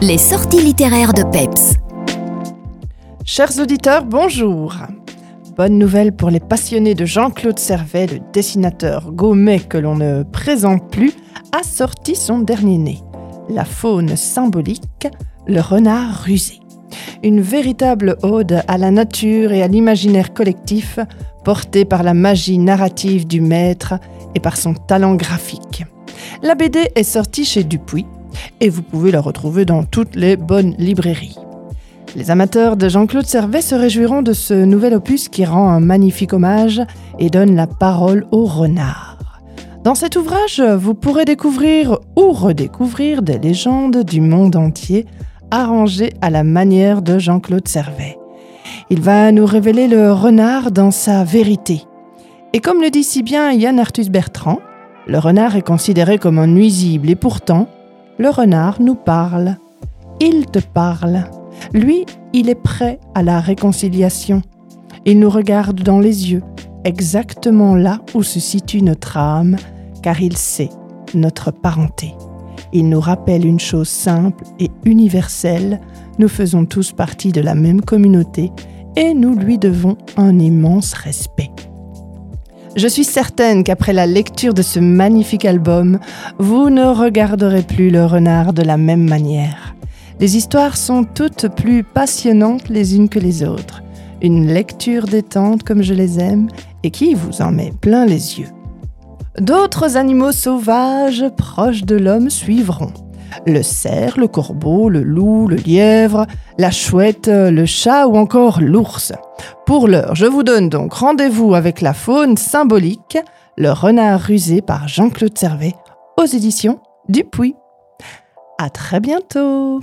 Les sorties littéraires de Peps. Chers auditeurs, bonjour. Bonne nouvelle pour les passionnés de Jean-Claude Servet, le dessinateur Gaumet que l'on ne présente plus, a sorti son dernier né, La faune symbolique, le renard rusé. Une véritable ode à la nature et à l'imaginaire collectif, porté par la magie narrative du maître et par son talent graphique. La BD est sortie chez Dupuis et vous pouvez la retrouver dans toutes les bonnes librairies. Les amateurs de Jean-Claude Servet se réjouiront de ce nouvel opus qui rend un magnifique hommage et donne la parole au renard. Dans cet ouvrage, vous pourrez découvrir ou redécouvrir des légendes du monde entier arrangées à la manière de Jean-Claude Servet. Il va nous révéler le renard dans sa vérité. Et comme le dit si bien Yann Arthus Bertrand, le renard est considéré comme un nuisible et pourtant, le renard nous parle. Il te parle. Lui, il est prêt à la réconciliation. Il nous regarde dans les yeux, exactement là où se situe notre âme, car il sait notre parenté. Il nous rappelle une chose simple et universelle, nous faisons tous partie de la même communauté et nous lui devons un immense respect. Je suis certaine qu'après la lecture de ce magnifique album, vous ne regarderez plus le renard de la même manière. Les histoires sont toutes plus passionnantes les unes que les autres. Une lecture détente comme je les aime et qui vous en met plein les yeux. D'autres animaux sauvages proches de l'homme suivront le cerf, le corbeau, le loup, le lièvre, la chouette, le chat ou encore l'ours. Pour l'heure, je vous donne donc rendez-vous avec la faune symbolique, le renard rusé par Jean-Claude Servet aux éditions Dupuis. À très bientôt!